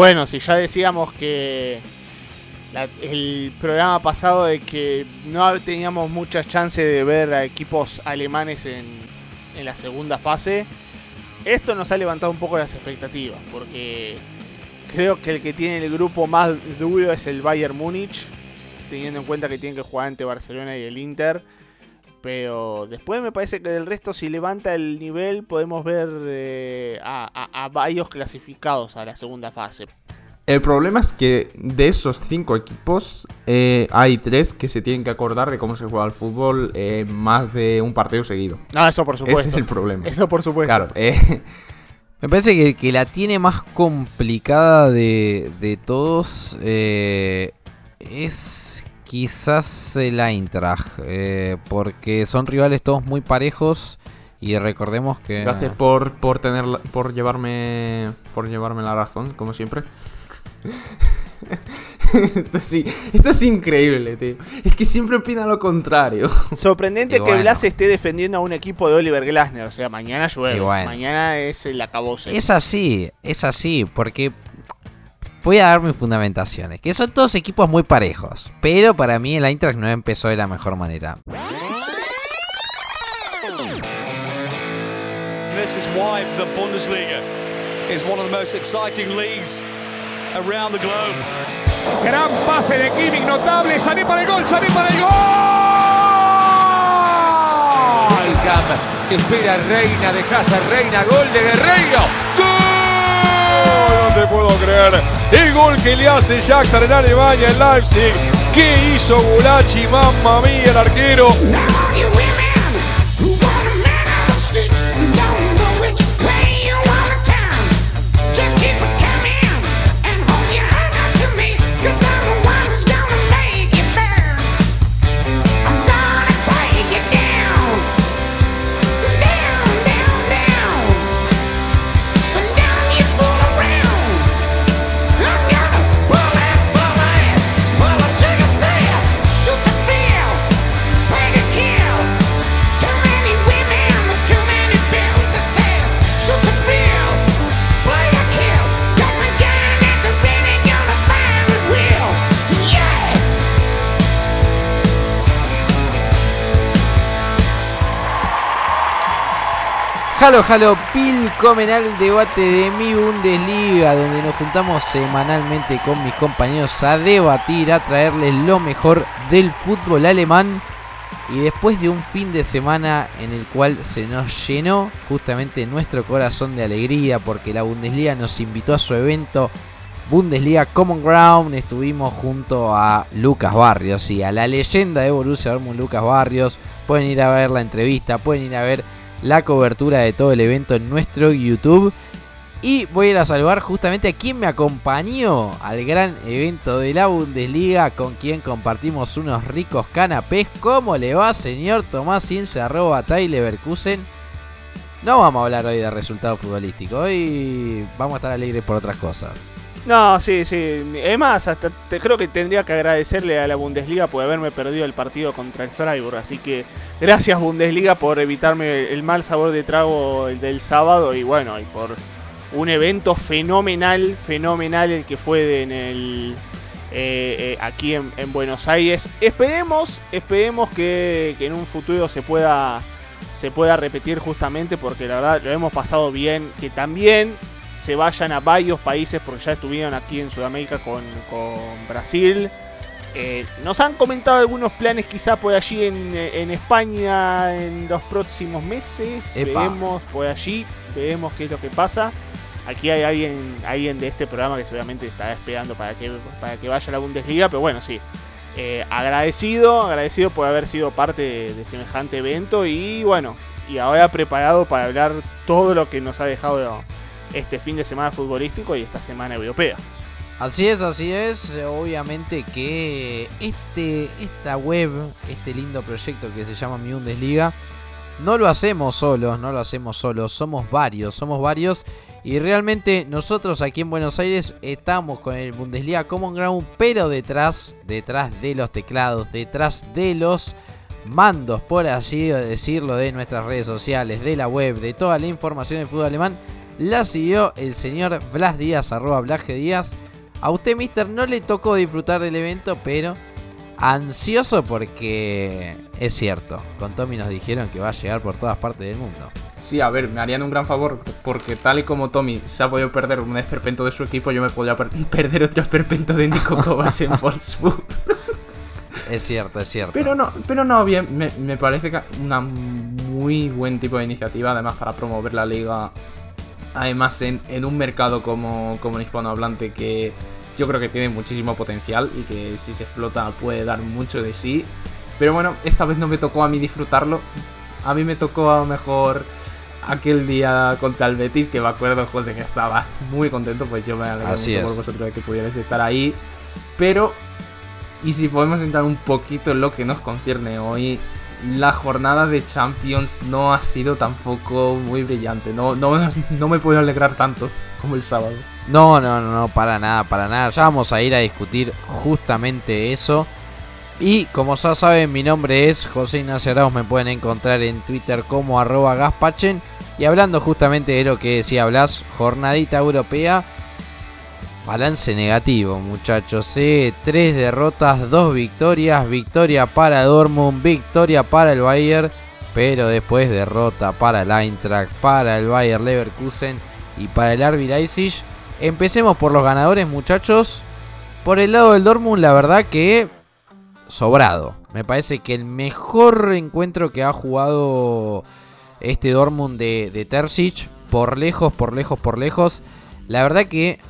Bueno, si ya decíamos que el programa pasado de que no teníamos muchas chances de ver a equipos alemanes en, en la segunda fase, esto nos ha levantado un poco las expectativas, porque creo que el que tiene el grupo más duro es el Bayern Múnich, teniendo en cuenta que tienen que jugar ante Barcelona y el Inter. Pero después me parece que del resto, si levanta el nivel, podemos ver eh, a, varios clasificados a la segunda fase. El problema es que de esos cinco equipos eh, hay tres que se tienen que acordar de cómo se juega el fútbol eh, más de un partido seguido. Ah, eso por supuesto. Ese es el problema. Eso por supuesto. Claro. Me parece que el que la tiene más complicada de, de todos es Quizás el Eintracht, eh, porque son rivales todos muy parejos y recordemos que... Gracias por, por, tener, por, llevarme, por llevarme la razón, como siempre. esto, es increíble, tío. Es que siempre opina lo contrario. Sorprendente que Blas esté defendiendo a un equipo de Oliver Glasner. O sea, mañana llueve. Mañana es el acabose. Es así, es así. Porque Voy a dar mis fundamentaciones, que son todos equipos muy parejos, pero para mí el Eintracht no empezó de la mejor manera. This is why the Bundesliga is one of the most exciting leagues around the globe. Gran pase de Kimmich, notable, Sané para el gol, Sané para el gol. espera Reina de casa, Reina, gol de Guerreiro. ¡Gol! no te puedo creer. El gol que le hace Shakhtar en Alemania, en Leipzig. ¿Qué hizo Gulachi? Mamma mía, el arquero. Halo, halo, Pilcomen al debate de mi Bundesliga, donde nos juntamos semanalmente con mis compañeros a debatir, a traerles lo mejor del fútbol alemán. Y después de un fin de semana en el cual se nos llenó justamente nuestro corazón de alegría, porque la Bundesliga nos invitó a su evento Bundesliga Common Ground, estuvimos junto a Lucas Barrios y a la leyenda de Borussia Dortmund, Lucas Barrios. Pueden ir a ver la entrevista, pueden ir a ver la cobertura de todo el evento en nuestro YouTube. Y voy a ir a saludar justamente a quien me acompañó al gran evento de la Bundesliga, con quien compartimos unos ricos canapés. ¿Cómo le va, señor Tomás Ince, arroba Tyler No vamos a hablar hoy de resultados futbolísticos, hoy vamos a estar alegres por otras cosas. No, sí, sí. Es más, hasta te, creo que tendría que agradecerle a la Bundesliga por haberme perdido el partido contra el Freiburg. Así que gracias Bundesliga por evitarme el mal sabor de trago del sábado y bueno, y por un evento fenomenal, fenomenal el que fue en el eh, eh, aquí en, Buenos Aires. Esperemos, esperemos que, que en un futuro se pueda se pueda repetir justamente porque la verdad lo hemos pasado bien, que también se vayan a varios países porque ya estuvieron aquí en Sudamérica con, Brasil. Eh, nos han comentado algunos planes quizá por allí en, España en los próximos meses. Veremos por allí, veremos qué es lo que pasa. Aquí hay alguien, alguien de este programa que seguramente está esperando para que, para que vaya a la Bundesliga, pero bueno, sí. Eh, agradecido, agradecido por haber sido parte de, de, semejante evento y bueno, y ahora preparado para hablar todo lo que nos ha dejado este fin de semana futbolístico y esta semana europea. Así es, así es. Obviamente que este, esta web, este lindo proyecto que se llama Mi Bundesliga, no lo hacemos solos, no lo hacemos solos, somos varios, somos varios. Y realmente nosotros aquí en Buenos Aires estamos con el Bundesliga Common Ground, pero detrás, detrás de los teclados, detrás de los mandos, por así decirlo, de nuestras redes sociales, de la web, de toda la información del fútbol alemán La siguió el señor Blas Díaz, arroba Blas G. Díaz. A usted, mister, no le tocó disfrutar del evento, pero ansioso porque es cierto. Con Tommy nos dijeron que va a llegar por todas partes del mundo. Sí, a ver, me harían un gran favor, porque tal y como Tommy se ha podido perder un esperpento de su equipo, yo me podría per- perder otro esperpento de Nico Kovac en Wolfsburg. Es cierto, es cierto. Pero no, pero no, bien, me, me parece que una muy buen tipo de iniciativa, además para promover la liga, además en, en un mercado como, como el hispanohablante que yo creo que tiene muchísimo potencial y que si se explota puede dar mucho de sí. Pero bueno, esta vez no me tocó a mí disfrutarlo, a mí me tocó a lo mejor aquel día contra el Betis, que me acuerdo, José, que estaba muy contento, pues yo me alegro Así mucho es. por vosotros de que pudierais estar ahí. Pero, y si podemos entrar un poquito en lo que nos concierne hoy, la jornada de Champions no ha sido tampoco muy brillante. No, no, me puedo alegrar tanto como el sábado. No, no, no, no, para nada, para nada. Ya vamos a ir a discutir justamente eso. Y como ya saben, mi nombre es José Ignacio Arauz. Me pueden encontrar en Twitter como arroba gaspachen. Y hablando justamente de lo que decía Blas, jornadita europea. Balance negativo, muchachos. Tres derrotas, dos victorias. Victoria para Dortmund, victoria para el Bayern. Pero después derrota para el Eintracht, para el Bayern Leverkusen y para el RB Leipzig. Empecemos por los ganadores, muchachos. Por el lado del Dortmund, la verdad que sobrado. Me parece que el mejor encuentro que ha jugado este Dortmund de, de por lejos, por lejos, por lejos. La verdad que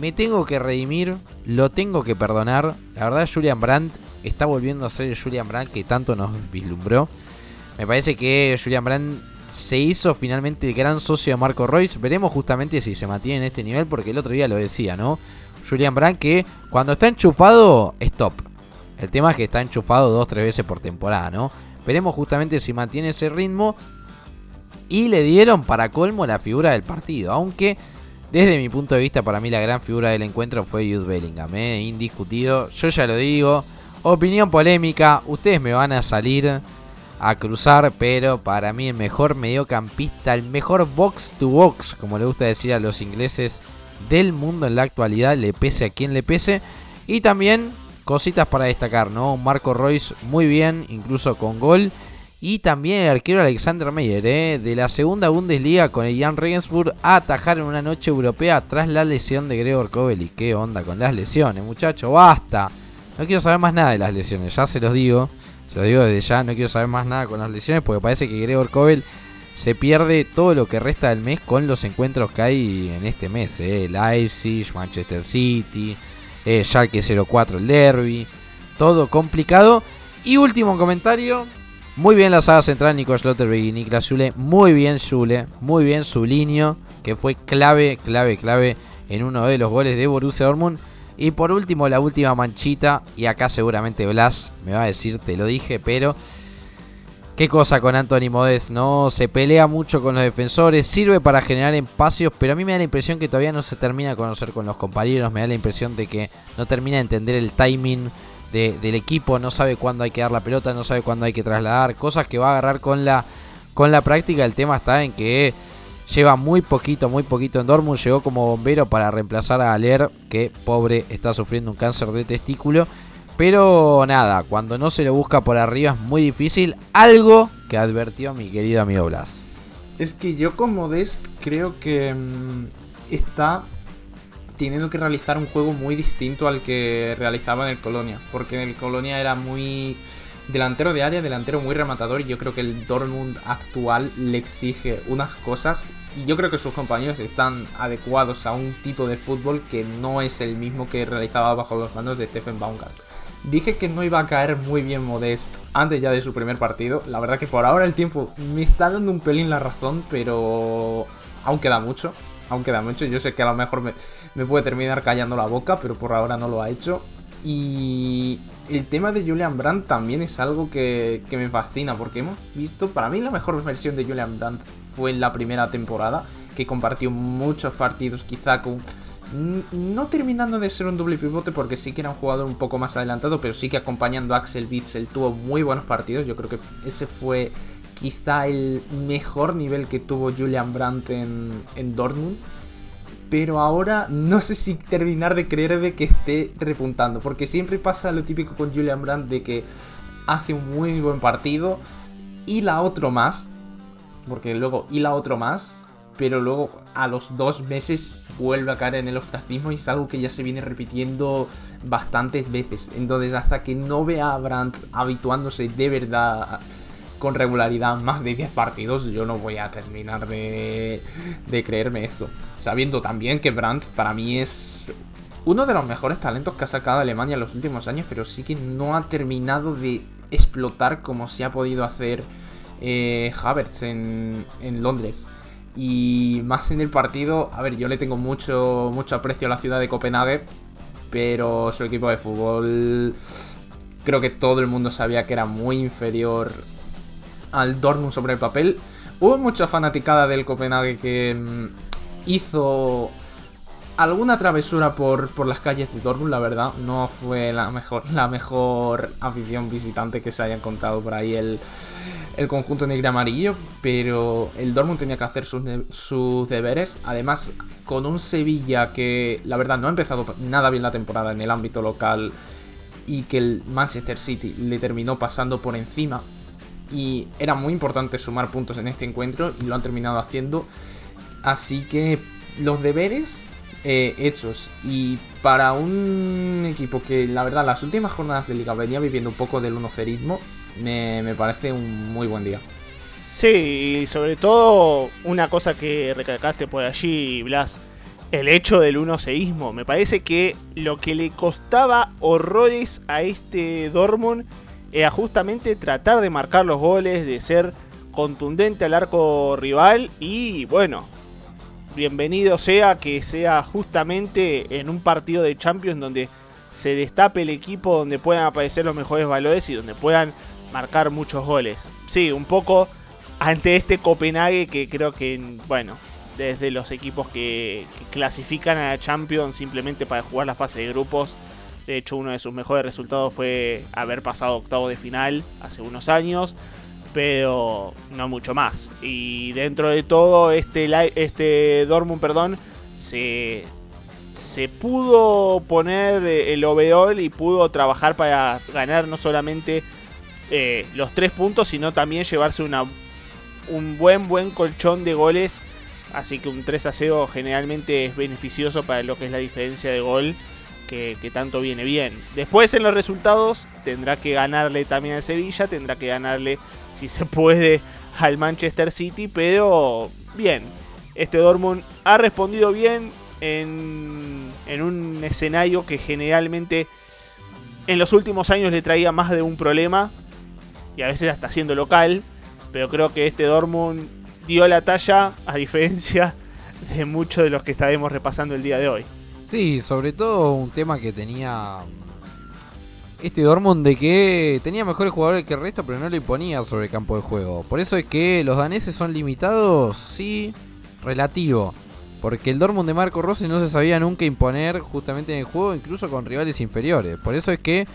me tengo que redimir, lo tengo que perdonar. La verdad, Julian Brandt está volviendo a ser el Julian Brandt que tanto nos vislumbró. Me parece que Julian Brandt se hizo finalmente el gran socio de Marco Royce. Veremos justamente si se mantiene en este nivel, porque el otro día lo decía, ¿no? Julian Brandt que cuando está enchufado es top. El tema es que está enchufado dos, tres veces por temporada, ¿no? Veremos justamente si mantiene ese ritmo. Y le dieron para colmo la figura del partido. Aunque desde mi punto de vista, para mí la gran figura del encuentro fue Jude Bellingham. ¿eh? Indiscutido. Yo ya lo digo. Opinión polémica. Ustedes me van a salir a cruzar. Pero para mí el mejor mediocampista, el mejor box to box, como le gusta decir a los ingleses del mundo en la actualidad, le pese a quien le pese. Y también cositas para destacar, ¿no? Marco Royce muy bien, incluso con gol. Y también el arquero Alexander Meyer, ¿eh? de la segunda Bundesliga con el Jan Regensburg a atajar en una noche europea tras la lesión de Gregor Kobel. ¿Y qué onda con las lesiones, muchachos? ¡Basta! No quiero saber más nada de las lesiones, ya se los digo. Se los digo desde ya, no quiero saber más nada con las lesiones porque parece que Gregor Kobel se pierde todo lo que resta del mes con los encuentros que hay en este mes. ¿eh? Leipzig, Manchester City, eh, Schalke 04, el Derby. Todo complicado. Y último comentario. Muy bien la saga central Nico Schlotterbeck y Niklas Zule. Muy bien Zule. Muy bien su línea. Que fue clave, clave, clave en uno de los goles de Borussia Dortmund. Y por último, la última manchita. Y acá seguramente Blas me va a decir, te lo dije, pero... Qué cosa con Anthony Modest, ¿no? Se pelea mucho con los defensores, sirve para generar espacios, pero a mí me da la impresión que todavía no se termina de conocer con los compañeros, me da la impresión de que no termina de entender el timing de- del equipo, no sabe cuándo hay que dar la pelota, no sabe cuándo hay que trasladar, cosas que va a agarrar con la, con la práctica. El tema está en que lleva muy poquito, muy poquito en Dortmund, llegó como bombero para reemplazar a Aler, que pobre está sufriendo un cáncer de testículo. Pero nada, cuando no se lo busca por arriba es muy difícil. Algo que advirtió mi querido amigo Blas. Es que yo con Modest creo que mm, está teniendo que realizar un juego muy distinto al que realizaba en el Colonia. Porque en el Colonia era muy delantero de área, delantero muy rematador. Y yo creo que el Dortmund actual le exige unas cosas. Y yo creo que sus compañeros están adecuados a un tipo de fútbol que no es el mismo que realizaba bajo los mandos de Stephen Baumgart. Dije que no iba a caer muy bien Modest antes ya de su primer partido. La verdad que por ahora el tiempo me está dando un pelín la razón, pero aún queda mucho. Aún queda mucho. Yo sé que a lo mejor me, me puede terminar callando la boca, pero por ahora no lo ha hecho. Y el tema de Julian Brandt también es algo que, que me fascina, porque hemos visto, para mí la mejor versión de Julian Brandt fue en la primera temporada, que compartió muchos partidos quizá con No terminando de ser un doble pivote porque sí que era un jugador un poco más adelantado, pero sí que acompañando a Axel Witsel tuvo muy buenos partidos. Yo creo que ese fue quizá el mejor nivel que tuvo Julian Brandt en, en Dortmund. Pero ahora no sé si terminar de creerme que esté repuntando. Porque siempre pasa lo típico con Julian Brandt de que hace un muy buen partido y la otro más. Porque luego y la otro más. Pero luego a los dos meses vuelve a caer en el ostracismo y es algo que ya se viene repitiendo bastantes veces. Entonces hasta que no vea a Brandt habituándose de verdad con regularidad más de 10 partidos, yo no voy a terminar de, de creerme esto. Sabiendo también que Brandt para mí es uno de los mejores talentos que ha sacado Alemania en los últimos años, pero sí que no ha terminado de explotar como se ha podido hacer eh, Havertz en, en Londres. Y más en el partido, a ver, yo le tengo mucho, mucho aprecio a la ciudad de Copenhague, pero su equipo de fútbol creo que todo el mundo sabía que era muy inferior al Dortmund sobre el papel. Hubo mucha fanaticada del Copenhague que mm, hizo alguna travesura por, por, las calles de Dortmund, la verdad. No fue la mejor, la mejor afición visitante que se haya encontrado por ahí el, el conjunto negro amarillo. Pero el Dortmund tenía que hacer sus, sus, deberes. Además, con un Sevilla que la verdad no ha empezado nada bien la temporada en el ámbito local. Y que el Manchester City le terminó pasando por encima y era muy importante sumar puntos en este encuentro y lo han terminado haciendo. Así que los deberes eh, hechos y para un equipo que la verdad las últimas jornadas de liga venía viviendo un poco del 1 cerismo me, me parece un muy buen día. Sí, y sobre todo una cosa que recalcaste por allí, Blas, el hecho del 1 seísmo. Me parece que lo que le costaba horrores a este Dortmund era justamente tratar de marcar los goles, de ser contundente al arco rival y bueno, bienvenido sea que sea justamente en un partido de Champions donde se destape el equipo, donde puedan aparecer los mejores valores y donde puedan marcar muchos goles. Sí, un poco ante este Copenhague que creo que, bueno, desde los equipos que, que clasifican a Champions simplemente para jugar la fase de grupos, de hecho, uno de sus mejores resultados fue haber pasado octavo de final hace unos años, pero no mucho más. Y dentro de todo, este, este Dortmund, perdón, se, se pudo poner el overall y pudo trabajar para ganar no solamente eh, los tres puntos, sino también llevarse una, un buen, buen colchón de goles. Así que un 3 a 0 generalmente es beneficioso para lo que es la diferencia de gol que, tanto viene bien. Después en los resultados tendrá que ganarle también al Sevilla, tendrá que ganarle, si se puede, al Manchester City, pero bien, este Dortmund ha respondido bien en, en un escenario que generalmente en los últimos años le traía más de un problema y a veces hasta siendo local, pero creo que este Dortmund dio la talla a diferencia de muchos de los que estaremos repasando el día de hoy. Sí, sobre todo un tema que tenía este Dortmund de que tenía mejores jugadores que el resto, pero no le imponía sobre el campo de juego. Por eso es que los daneses son limitados, sí, relativo. Porque el Dortmund de Marco Rossi no se sabía nunca imponer justamente en el juego, incluso con rivales inferiores. Por eso es que,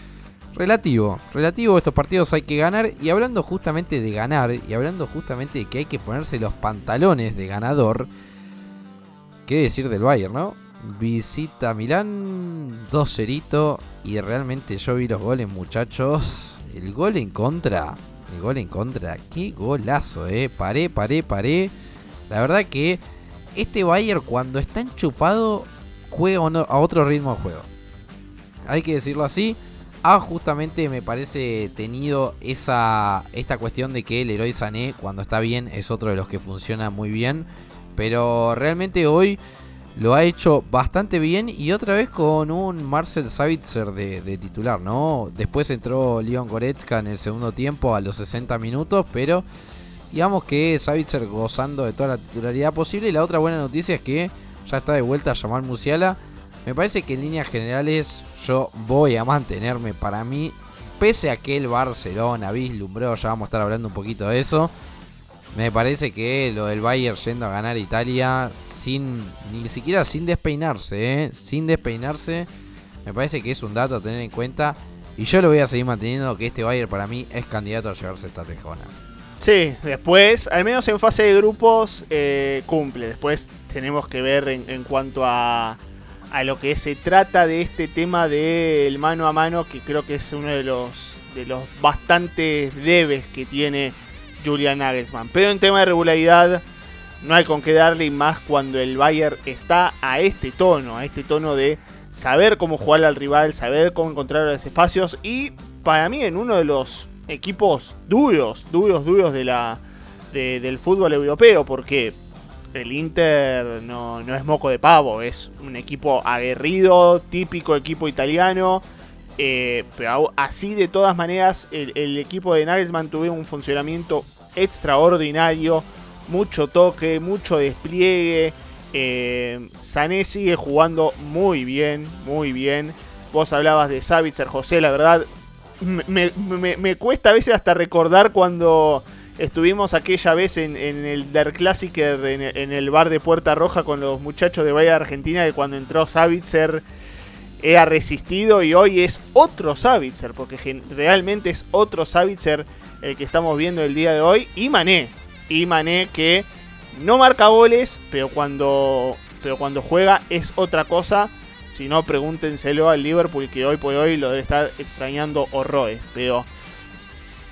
relativo, relativo, estos partidos hay que ganar. Y hablando justamente de ganar, y hablando justamente de que hay que ponerse los pantalones de ganador, ¿qué decir del Bayern, no? Visita Milán 2 cerito y realmente yo vi los goles muchachos. El gol en contra, el gol en contra, qué golazo, eh. Paré, paré, paré. La verdad que este Bayern cuando está enchupado juega a otro ritmo de juego. Hay que decirlo así. Ha justamente me parece tenido esa esta cuestión de que el héroe Sané cuando está bien es otro de los que funciona muy bien, pero realmente hoy lo ha hecho bastante bien y otra vez con un Marcel Savitzer de, titular, ¿no? Después entró Leon Goretzka en el segundo tiempo a los 60 minutos, pero digamos que Savitzer gozando de toda la titularidad posible. Y la otra buena noticia es que ya está de vuelta llamar Musiala. Me parece que en líneas generales yo voy a mantenerme para mí, pese a que el Barcelona vislumbró, ya vamos a estar hablando un poquito de eso. Me parece que lo del Bayern yendo a ganar Italia sin ni siquiera sin despeinarse, ¿eh? sin despeinarse. Me parece que es un dato a tener en cuenta. Y yo lo voy a seguir manteniendo que este Bayern para mí es candidato a llevarse esta tejona. Sí, después, al menos en fase de grupos, eh, cumple. Después tenemos que ver en, cuanto a, a lo que se trata de este tema del mano a mano, que creo que es uno de los, de los bastantes debes que tiene Julian Nagelsmann. Pero en tema de regularidad, no hay con qué darle más cuando el Bayern está a este tono, a este tono de saber cómo jugar al rival, saber cómo encontrar los espacios y para mí en uno de los equipos duros, duros, duros de la, de- del fútbol europeo, porque el Inter no, no es moco de pavo, es un equipo aguerrido, típico equipo italiano. eh, pero así de todas maneras el, el equipo de Nagelsmann tuvo un funcionamiento extraordinario, mucho toque, mucho despliegue. Eh, Sané sigue jugando muy bien, muy bien. Vos hablabas de Savitzer, José, la verdad me, cuesta a veces hasta recordar cuando estuvimos aquella vez en, el Der Klassiker, en, el bar de Puerta Roja con los muchachos de Bahía Argentina, que cuando entró Savitzer era resistido y hoy es otro Savitzer, porque realmente es otro Savitzer el que estamos viendo el día de hoy, y Mané, y Mané que no marca goles, pero cuando, pero cuando juega es otra cosa. Si no, pregúntenselo al Liverpool que hoy por hoy lo debe estar extrañando horrores. Pero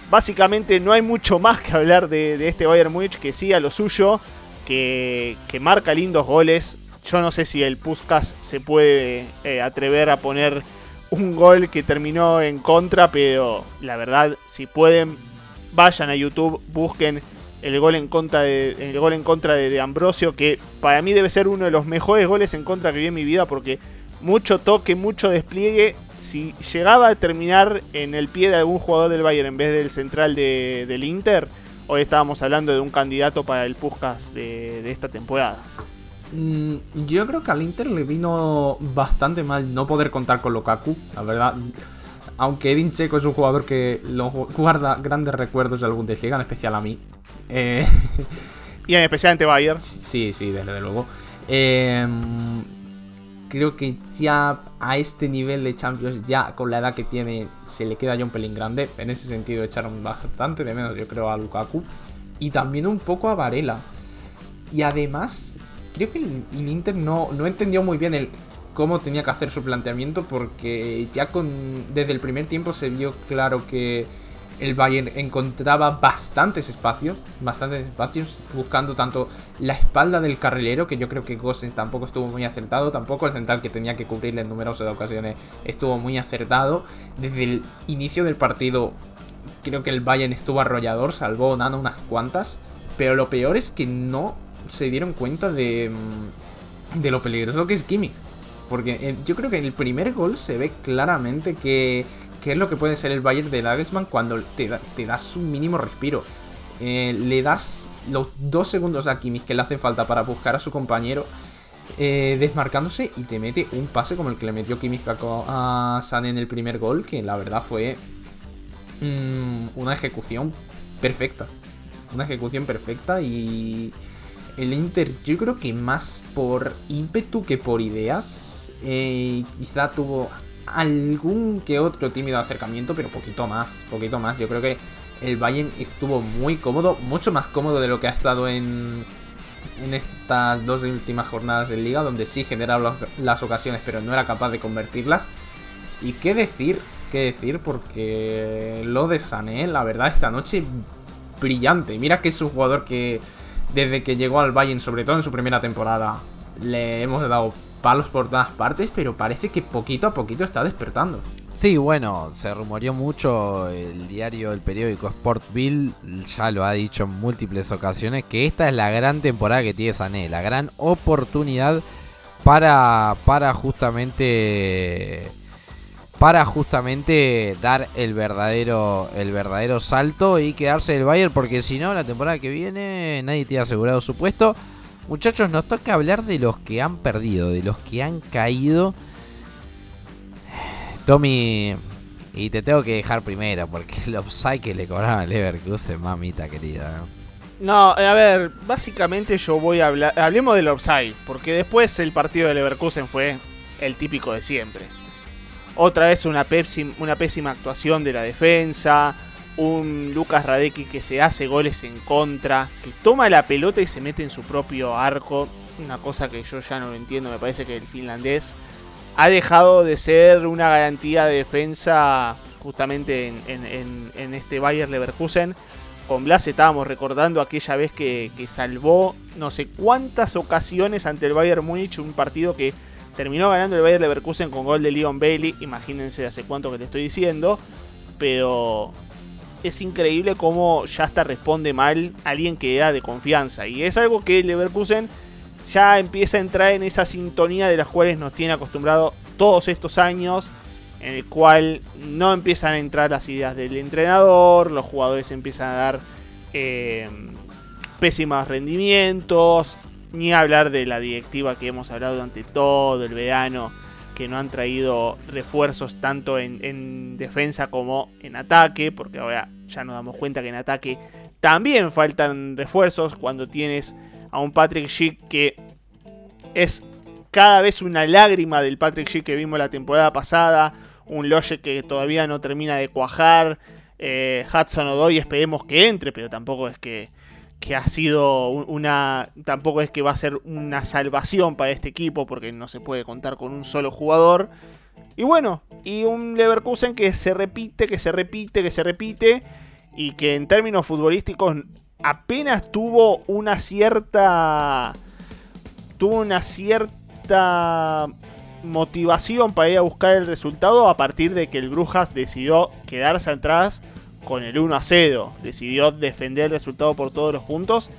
básicamente no hay mucho más que hablar de, este Bayern Múnich que sí a lo suyo, que, que marca lindos goles. Yo no sé si el Puskas se puede eh, atrever a poner un gol que terminó en contra, pero la verdad, si pueden, vayan a YouTube, busquen el gol en contra de, el gol en contra de, Ambrosio, que para mí debe ser uno de los mejores goles en contra que vi en mi vida, porque mucho toque, mucho despliegue. Si llegaba a terminar en el pie de algún jugador del Bayern en vez del central de- del Inter, hoy estábamos hablando de un candidato para el Puskas de, de esta temporada. Mm, yo creo que al Inter le vino bastante mal no poder contar con Lukaku, la verdad. Aunque Edin Checo es un jugador que lo gu- guarda grandes recuerdos de algún Bundesliga, en especial a mí. Eh, Y en especial ante Bayern. sí, sí, desde luego. Eh, creo que ya a este nivel de Champions, ya con la edad que tiene, se le queda ya un pelín grande. En ese sentido, echaron bastante de menos, yo creo, a Lukaku. Y también un poco a Varela. Y además, creo que el Inter no, no entendió muy bien el cómo tenía que hacer su planteamiento porque ya con desde el primer tiempo se vio claro que el Bayern encontraba bastantes espacios, bastantes espacios buscando tanto la espalda del carrilero, que yo creo que Gosens tampoco estuvo muy acertado, tampoco el central que tenía que cubrirle en numerosas ocasiones estuvo muy acertado. Desde el inicio del partido creo que el Bayern estuvo arrollador, salvó Nano unas cuantas, pero lo peor es que no se dieron cuenta de, mm, de lo peligroso que es Kimmich. Porque eh, yo creo que en el primer gol se ve claramente que, que es lo que puede ser el Bayern de Nagelsmann cuando te, da- te das un mínimo respiro. Eh, le das los dos segundos a Kimmich que le hacen falta para buscar a su compañero eh, desmarcándose y te mete un pase como el que le metió Kimmich a Sané en el primer gol, que la verdad fue mm, una ejecución perfecta. Una ejecución perfecta y el Inter yo creo que más por ímpetu que por ideas. eh, quizá tuvo algún que otro tímido acercamiento, pero poquito más, poquito más. Yo creo que el Bayern estuvo muy cómodo, mucho más cómodo de lo que ha estado en, en estas dos últimas jornadas de liga, donde sí generaba las- ocasiones, pero no era capaz de convertirlas. Y qué decir, qué decir, porque lo de Sané, la verdad, esta noche brillante. Mira que es un jugador que desde que llegó al Bayern, sobre todo en su primera temporada, le hemos dado palos por todas partes, pero parece que poquito a poquito está despertando. Sí, bueno, se rumoreó mucho el diario, el periódico Sportville, ya lo ha dicho en múltiples ocasiones, que esta es la gran temporada que tiene Sané, la gran oportunidad para, para justamente para justamente dar el verdadero el verdadero salto y quedarse del Bayern porque si no la temporada que viene nadie tiene asegurado su puesto. Muchachos, nos toca hablar de los que han perdido, de los que han caído. Tommy, y te tengo que dejar primero porque el offside que le cobraron al Leverkusen, mamita querida. ¿no? No, a ver, básicamente yo voy a hablar. Hablemos del offside, porque después el partido de Leverkusen fue el típico de siempre. Otra vez una pésima actuación de la defensa, un Lucas Radecki que se hace goles en contra, que toma la pelota y se mete en su propio arco, una cosa que yo ya no lo entiendo, me parece que el finlandés ha dejado de ser una garantía de defensa justamente en, este Bayer Leverkusen. Con Blas estábamos recordando aquella vez que, que, salvó no sé cuántas ocasiones ante el Bayern Múnich, un partido que terminó ganando el Bayer Leverkusen con gol de Leon Bailey, imagínense hace cuánto que le estoy diciendo, pero es increíble cómo ya hasta responde mal alguien que da de confianza. Y es algo que Leverkusen ya empieza a entrar en esa sintonía de las cuales nos tiene acostumbrado todos estos años. En el cual no empiezan a entrar las ideas del entrenador, los jugadores empiezan a dar eh, pésimos rendimientos, ni hablar de la directiva que hemos hablado durante todo el verano que no han traído refuerzos tanto en, defensa como en ataque, porque ahora ya nos damos cuenta que en ataque también faltan refuerzos cuando tienes a un Patrick Schick que es cada vez una lágrima del Patrick Schick que vimos la temporada pasada, un Logic que todavía no termina de cuajar, eh, Hudson Odoy esperemos que entre, pero tampoco es que que ha sido una. Tampoco es que va a ser una salvación para este equipo, porque no se puede contar con un solo jugador. Y bueno, y un Leverkusen que se repite, que se repite, que se repite, y que en términos futbolísticos apenas tuvo una cierta. tuvo una cierta motivación para ir a buscar el resultado a partir de que el Brujas decidió quedarse atrás con el 1 a 0. Decidió defender el resultado por todos los puntos.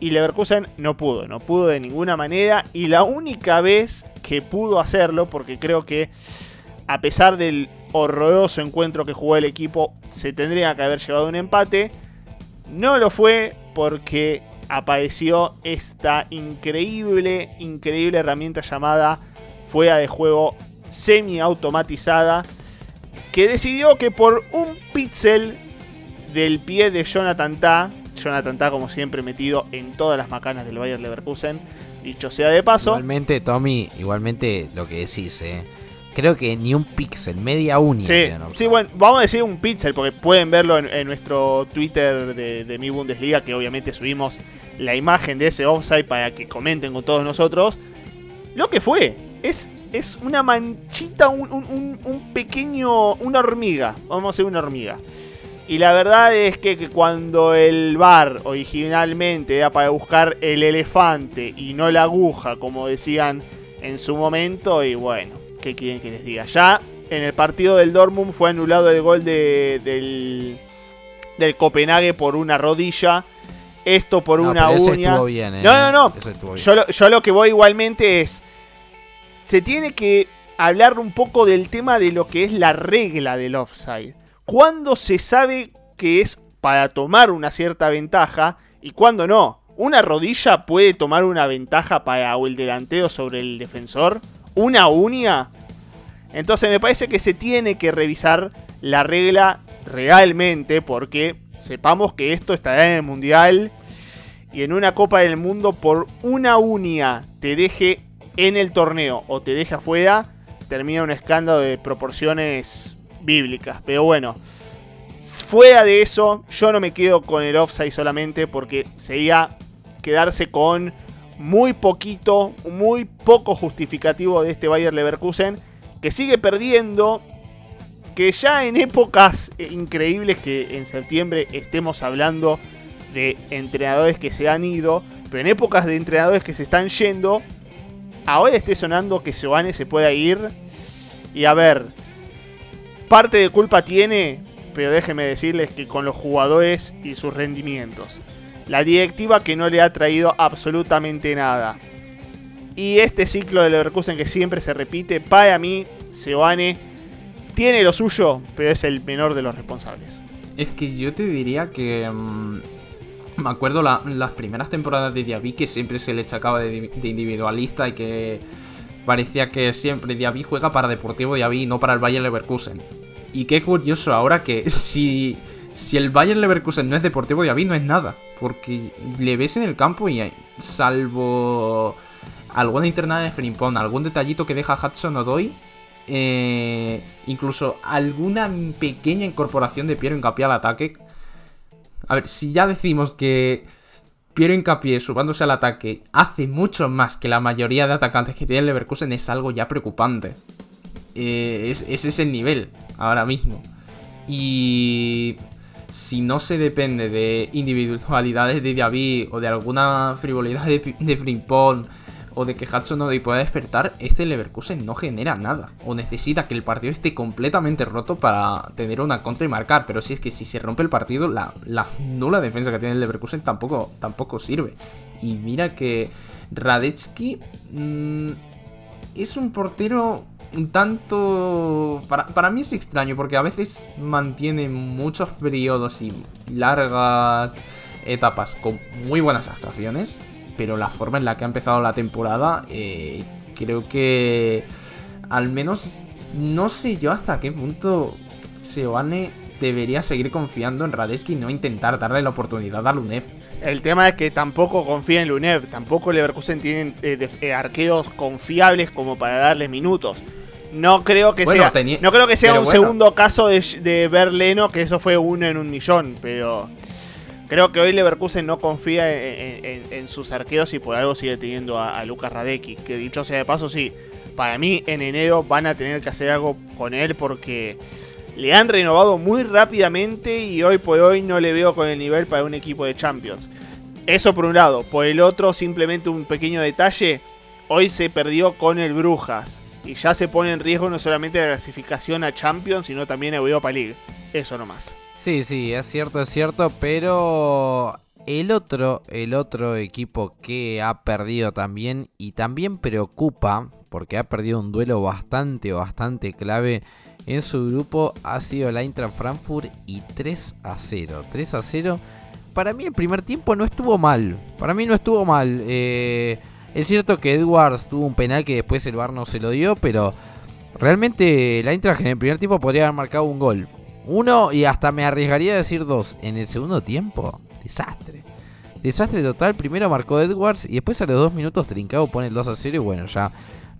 Y Leverkusen no pudo, no pudo de ninguna manera. Y la única vez que pudo hacerlo, porque creo que a pesar del horroroso encuentro que jugó el equipo, se tendría que haber llevado un empate. No lo fue porque apareció esta increíble, increíble herramienta llamada fuera de juego semi-automatizada que decidió que por un píxel del pie de Jonathan Ta, Jonathan Ta como siempre metido en todas las macanas del Bayer Leverkusen, dicho sea de paso. Igualmente, Tommy, igualmente lo que decís, eh. Creo que ni un píxel, media única. Sí, bueno, vamos a decir un píxel, porque pueden verlo en, nuestro Twitter de, de, mi Bundesliga, que obviamente subimos la imagen de ese offside para que comenten con todos nosotros. Lo que fue, es es una manchita, un, pequeño, una hormiga. Vamos a decir una hormiga. Y la verdad es que, cuando el bar originalmente era para buscar el elefante y no la aguja, como decían en su momento, y bueno, ¿qué quieren que les diga? Ya en el partido del Dortmund fue anulado el gol de, del, del Copenhague por una rodilla. Esto por una uña. ¿eh? No, no, no. Yo, yo lo que voy igualmente es se tiene que hablar un poco del tema de lo que es la regla del offside. ¿Cuándo se sabe que es para tomar una cierta ventaja y cuándo no? ¿Una rodilla puede tomar una ventaja para el delantero sobre el defensor? ¿Una uña? Entonces me parece que se tiene que revisar la regla realmente porque sepamos que esto estará en el mundial y en una Copa del Mundo por una uña te deje en el torneo o te deja fuera, termina un escándalo de proporciones bíblicas. Pero bueno, fuera de eso, yo no me quedo con el offside solamente porque sería quedarse con muy poquito, muy poco justificativo de este Bayer Leverkusen, que sigue perdiendo, que ya en épocas increíbles que en septiembre estemos hablando de entrenadores que se han ido, pero en épocas de entrenadores que se están yendo, ahora esté sonando que Giovanni se pueda ir. Y a ver, parte de culpa tiene, pero déjenme decirles que con los jugadores y sus rendimientos. La directiva que no le ha traído absolutamente nada. Y este ciclo de Leverkusen que siempre se repite, para mí, Giovanni tiene lo suyo, pero es el menor de los responsables. Es que yo te diría que... Mm, me acuerdo las primeras temporadas de Diaby que siempre se le echacaba de, individualista y que parecía que siempre Diaby juega para Deportivo Diaby y no para el Bayern Leverkusen. Y qué curioso ahora que si, si el Bayern Leverkusen no es Deportivo Diaby no es nada. Porque le ves en el campo y salvo alguna internada de Frimpong, algún detallito que deja Hudson Odoi, eh, incluso alguna pequeña incorporación de Piero Hincapié al ataque. A ver, si ya decimos que Piero Hincapié subándose al ataque hace mucho más que la mayoría de atacantes que tiene el Leverkusen es algo ya preocupante. Eh, es, ese es el nivel ahora mismo. Y si no se depende de individualidades de Diaby o de alguna frivolidad de, de o de que Hudson Odoi pueda despertar, este Leverkusen no genera nada. O necesita que el partido esté completamente roto para tener una contra y marcar. Pero si es que si se rompe el partido, la, nula defensa que tiene el Leverkusen tampoco, tampoco sirve. Y mira que Radetsky mm, es un portero un tanto... Para, para, mí es extraño porque a veces mantiene muchos periodos y largas etapas con muy buenas actuaciones pero la forma en la que ha empezado la temporada, eh, creo que al menos no sé yo hasta qué punto Seoane debería seguir confiando en Radeski y no intentar darle la oportunidad a Lunev. El tema es que tampoco confía en Lunev, tampoco Leverkusen tienen eh, eh, arqueos confiables como para darle minutos. No creo que sea, no creo que sea un segundo caso de, de Berleno, que eso fue uno en un millón, pero Creo que hoy Leverkusen no confía en, sus arqueos y por algo sigue teniendo a, Lucas Radecki. Que dicho sea de paso, sí, para mí en enero van a tener que hacer algo con él porque le han renovado muy rápidamente y hoy por hoy no le veo con el nivel para un equipo de Champions. Eso por un lado. Por el otro, simplemente un pequeño detalle. Hoy se perdió con el Brujas. Y ya se pone en riesgo no solamente la clasificación a Champions, sino también a Europa League. Eso nomás. Sí, sí, es cierto, es cierto, pero el otro, el otro equipo que ha perdido también y también preocupa porque ha perdido un duelo bastante, bastante clave en su grupo ha sido el Eintracht Frankfurt y 3 a 0. 3 a 0. Para mí el primer tiempo no estuvo mal. Para mí no estuvo mal. Eh, es cierto que Edwards tuvo un penal que después el VAR no se lo dio, pero realmente el Eintracht en el primer tiempo podría haber marcado un gol. Uno, y hasta me arriesgaría a decir dos. En el segundo tiempo, desastre. Desastre total. Primero marcó Edwards y después a los dos minutos Trincao pone el 2 a 0. Y bueno, ya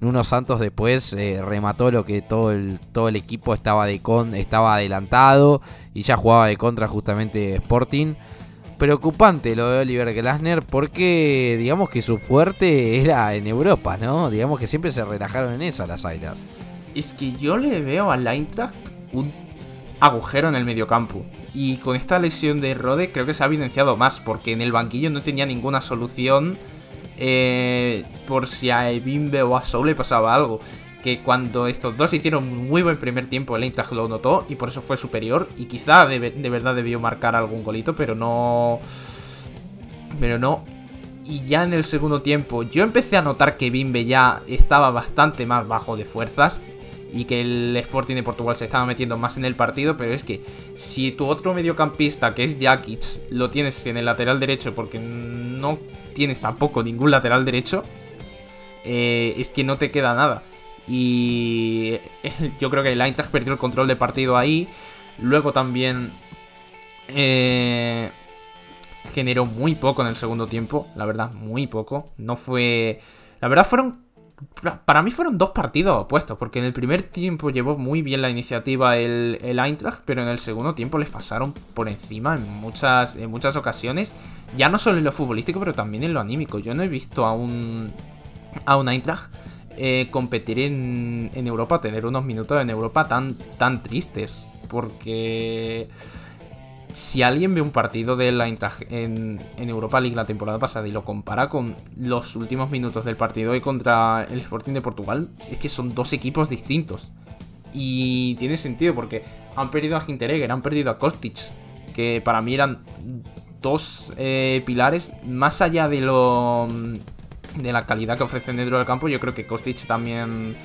unos Santos después eh, remató lo que todo el, todo el equipo estaba, de con, estaba adelantado y ya jugaba de contra justamente Sporting. Preocupante lo de Oliver Glasner porque digamos que su fuerte era en Europa, ¿no? Digamos que siempre se relajaron en eso las Airas. Es que yo le veo al Eintracht un agujero en el mediocampo. Y con esta lesión de Rode creo que se ha evidenciado más, porque en el banquillo no tenía ninguna solución eh, por si a Ebimbe o a Soul le pasaba algo. Que cuando estos dos hicieron un muy buen primer tiempo, el Eintracht lo notó y por eso fue superior. Y quizá de, verdad debió marcar algún golito, pero no. Pero no. Y ya en el segundo tiempo, yo empecé a notar que Bimbe ya estaba bastante más bajo de fuerzas y que el Sporting de Portugal se estaba metiendo más en el partido, pero es que si tu otro mediocampista, que es Jakic, lo tienes en el lateral derecho porque no tienes tampoco ningún lateral derecho, eh, es que no te queda nada. Y yo creo que el Eintracht perdió el control de partido ahí. Luego también eh, generó muy poco en el segundo tiempo, la verdad, muy poco. No fue... La verdad fueron para mí fueron dos partidos opuestos, porque en el primer tiempo llevó muy bien la iniciativa el, el, Eintracht, pero en el segundo tiempo les pasaron por encima en muchas, en muchas ocasiones, ya no solo en lo futbolístico, pero también en lo anímico. Yo no he visto a un, a un Eintracht eh, competir en, en Europa, tener unos minutos en Europa tan, tan tristes, porque si alguien ve un partido de la en, Europa League la temporada pasada y lo compara con los últimos minutos del partido hoy contra el Sporting de Portugal, es que son dos equipos distintos. Y tiene sentido porque han perdido a Hinteregger, han perdido a Kostic, que para mí eran dos eh, pilares más allá de lo de la calidad que ofrecen dentro del campo. Yo creo que Kostic también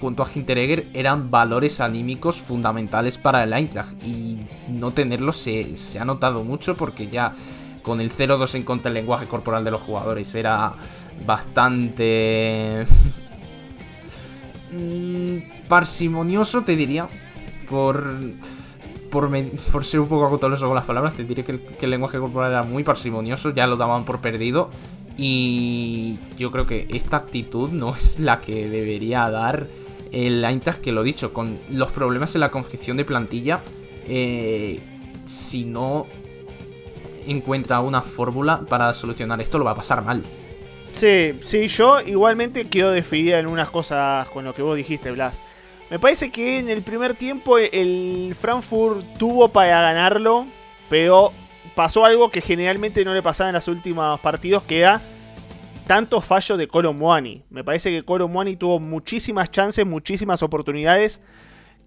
junto a Hinteregger eran valores anímicos fundamentales para el Eintracht y no tenerlos se, ha notado mucho porque ya con el 0-2 en contra del lenguaje corporal de los jugadores era bastante mm, parsimonioso te diría por por, ser un poco agotoso con las palabras, te diré que el, lenguaje corporal era muy parsimonioso, ya lo daban por perdido. Y yo creo que esta actitud no es la que debería dar el Eintracht, que lo dicho, con los problemas en la confección de plantilla, eh, si no encuentra una fórmula para solucionar esto, lo va a pasar mal. Sí, sí, yo igualmente quedo definida en unas cosas con lo que vos dijiste, Blas. Me parece que en el primer tiempo el Frankfurt tuvo para ganarlo, pero pasó algo que generalmente no le pasaba en los últimos partidos, que era tanto fallo de Colo Muani. Me parece que Colo Muani tuvo muchísimas chances, muchísimas oportunidades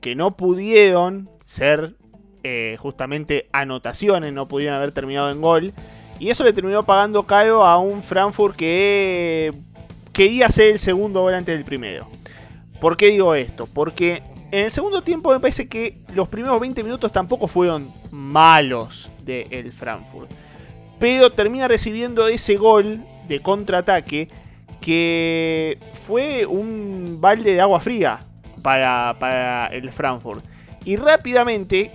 que no pudieron ser eh, justamente anotaciones, no pudieron haber terminado en gol. Y eso le terminó pagando caro a un Frankfurt que quería ser el segundo gol antes del primero. ¿Por qué digo esto? Porque en el segundo tiempo me parece que los primeros 20 minutos tampoco fueron malos del Frankfurt. Pero termina recibiendo ese gol de contraataque que fue un balde de agua fría para, para el Frankfurt. Y rápidamente,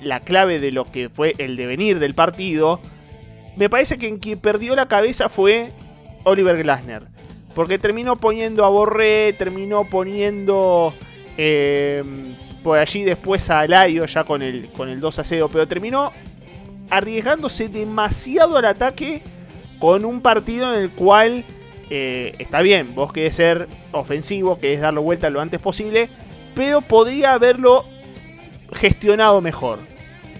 la clave de lo que fue el devenir del partido, me parece que en quien perdió la cabeza fue Oliver Glasner. Porque terminó poniendo a Borré, terminó poniendo eh, por allí después a Alario ya con el, con el 2 a 0. Pero terminó arriesgándose demasiado al ataque con un partido en el cual eh, está bien, vos querés ser ofensivo, querés darlo vuelta lo antes posible, pero podría haberlo gestionado mejor.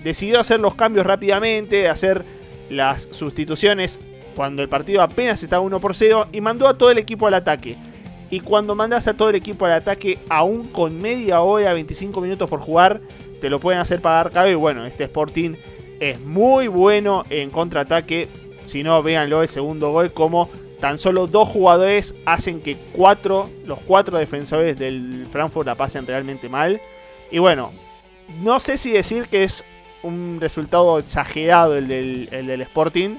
Decidió hacer los cambios rápidamente, hacer las sustituciones cuando el partido apenas estaba 1 por 0 y mandó a todo el equipo al ataque. Y cuando mandas a todo el equipo al ataque, aún con media hora, 25 minutos por jugar, te lo pueden hacer pagar caro. Y bueno, este Sporting es muy bueno en contraataque. Si no, véanlo el segundo gol como tan solo dos jugadores hacen que cuatro, los cuatro defensores del Frankfurt la pasen realmente mal. Y bueno, no sé si decir que es un resultado exagerado el del, el del Sporting.